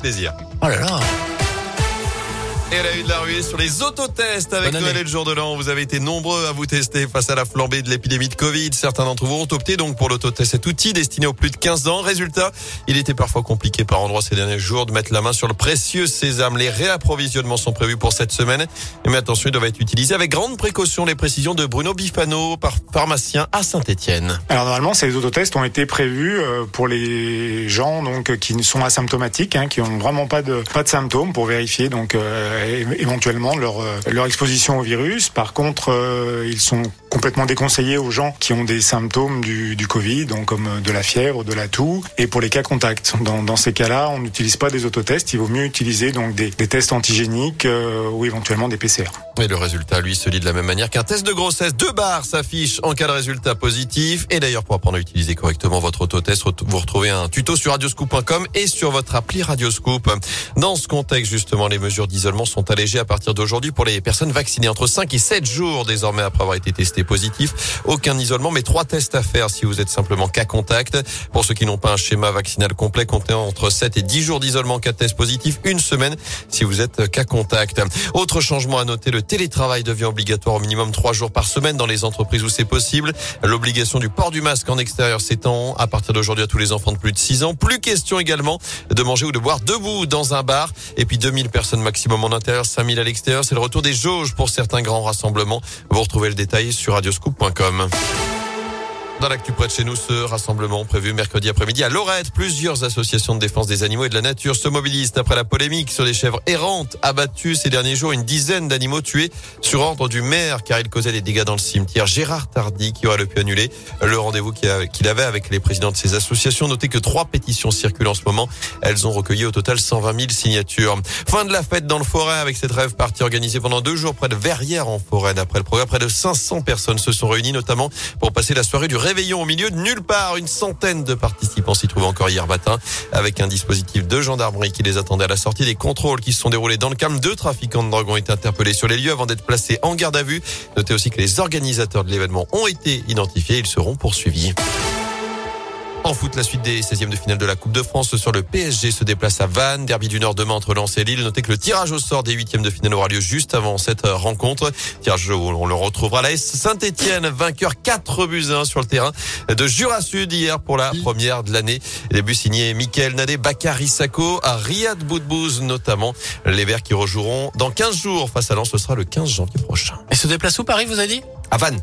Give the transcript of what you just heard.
Plaisir. Oh là là Et elle a eu de la ruée sur les autotests avec Noël et le jour de l'an. Vous avez été nombreux à vous tester face à la flambée de l'épidémie de Covid. Certains d'entre vous ont opté donc pour l'autotest, cet outil destiné aux plus de 15 ans. Résultat, il était parfois compliqué par endroits ces derniers jours de mettre la main sur le précieux sésame. Les réapprovisionnements sont prévus pour cette semaine. Mais attention, ils doivent être utilisés avec grande précaution. Les précisions de Bruno Bifano, par pharmacien à Saint-Etienne. Alors normalement, ces autotests ont été prévus euh, pour les gens donc qui sont asymptomatiques, hein, qui ont vraiment pas de pas de symptômes pour vérifier donc euh, éventuellement leur euh, leur exposition au virus. Par contre, euh, ils sont complètement déconseillés aux gens qui ont des symptômes du, du Covid, donc comme euh, de la fièvre, de la toux, et pour les cas contacts. Dans, dans ces cas-là, on n'utilise pas des autotests. Il vaut mieux utiliser donc des, des tests antigéniques euh, ou éventuellement des PCR. Et le résultat, lui, se lit de la même manière qu'un test de grossesse. Deux barres s'affichent en cas de résultat positif. Et d'ailleurs, pour apprendre à utiliser correctement votre autotest, vous retrouvez un tuto sur radioscoop.com et sur votre appli Radioscoop. Dans ce contexte, justement, les mesures d'isolement sont allégées à partir d'aujourd'hui pour les personnes vaccinées entre 5 et 7 jours désormais après avoir été testé positif. Aucun isolement, mais trois tests à faire si vous êtes simplement cas contact. Pour ceux qui n'ont pas un schéma vaccinal complet, comptez entre 7 et 10 jours d'isolement cas test positif, une semaine si vous êtes cas contact. Autre changement à noter, le télétravail devient obligatoire au minimum trois jours par semaine dans les entreprises où c'est possible. L'obligation du port du masque en extérieur s'étend à partir d'aujourd'hui à tous les enfants de plus de 6 ans. Plus question également de manger ou de boire debout dans un bar. Et puis 2000 personnes maximum en intérieur, 5000 à l'extérieur. C'est le retour des jauges pour certains grands rassemblements. Vous retrouvez le détail sur radioscoop.com. Dans l'actu près de chez nous, ce rassemblement prévu mercredi après-midi à Lorette. Plusieurs associations de défense des animaux et de la nature se mobilisent après la polémique sur les chèvres errantes abattues ces derniers jours. Une dizaine d'animaux tués sur ordre du maire car ils causaient des dégâts dans le cimetière. Gérard Tardy qui aurait pu annuler le rendez-vous qu'il avait avec les présidents de ces associations. Notez que trois pétitions circulent en ce moment. Elles ont recueilli au total 120 000 signatures. Fin de la fête dans le forêt avec cette rêve partie organisée pendant deux jours près de Verrières en forêt. D'après le programme, près de 500 personnes se sont réunies notamment pour passer la soirée du réveillon au milieu de nulle part. Une centaine de participants s'y trouvaient encore hier matin avec un dispositif de gendarmerie qui les attendait à la sortie des contrôles qui se sont déroulés dans le calme. Deux trafiquants de drogue ont été interpellés sur les lieux avant d'être placés en garde à vue. Notez aussi que les organisateurs de l'événement ont été identifiés. Ils seront poursuivis. En foot, la suite des 16e de finale de la Coupe de France sur le PSG se déplace à Vannes. Derby du Nord demain entre Lens et Lille. Notez que le tirage au sort des huitièmes de finale aura lieu juste avant cette euh, rencontre. Tirage où on le retrouvera. La S Saint-Etienne, vainqueur 4 buts à 1 sur le terrain de Jura Sud hier pour la première de l'année. Les buts signés Michael Nadé, Bakary Sako, à Riyad Boudbouz notamment. Les Verts qui rejoueront dans 15 jours face à Lens. Ce sera le 15 janvier prochain. Et se déplace où Paris, vous avez dit? À Vannes.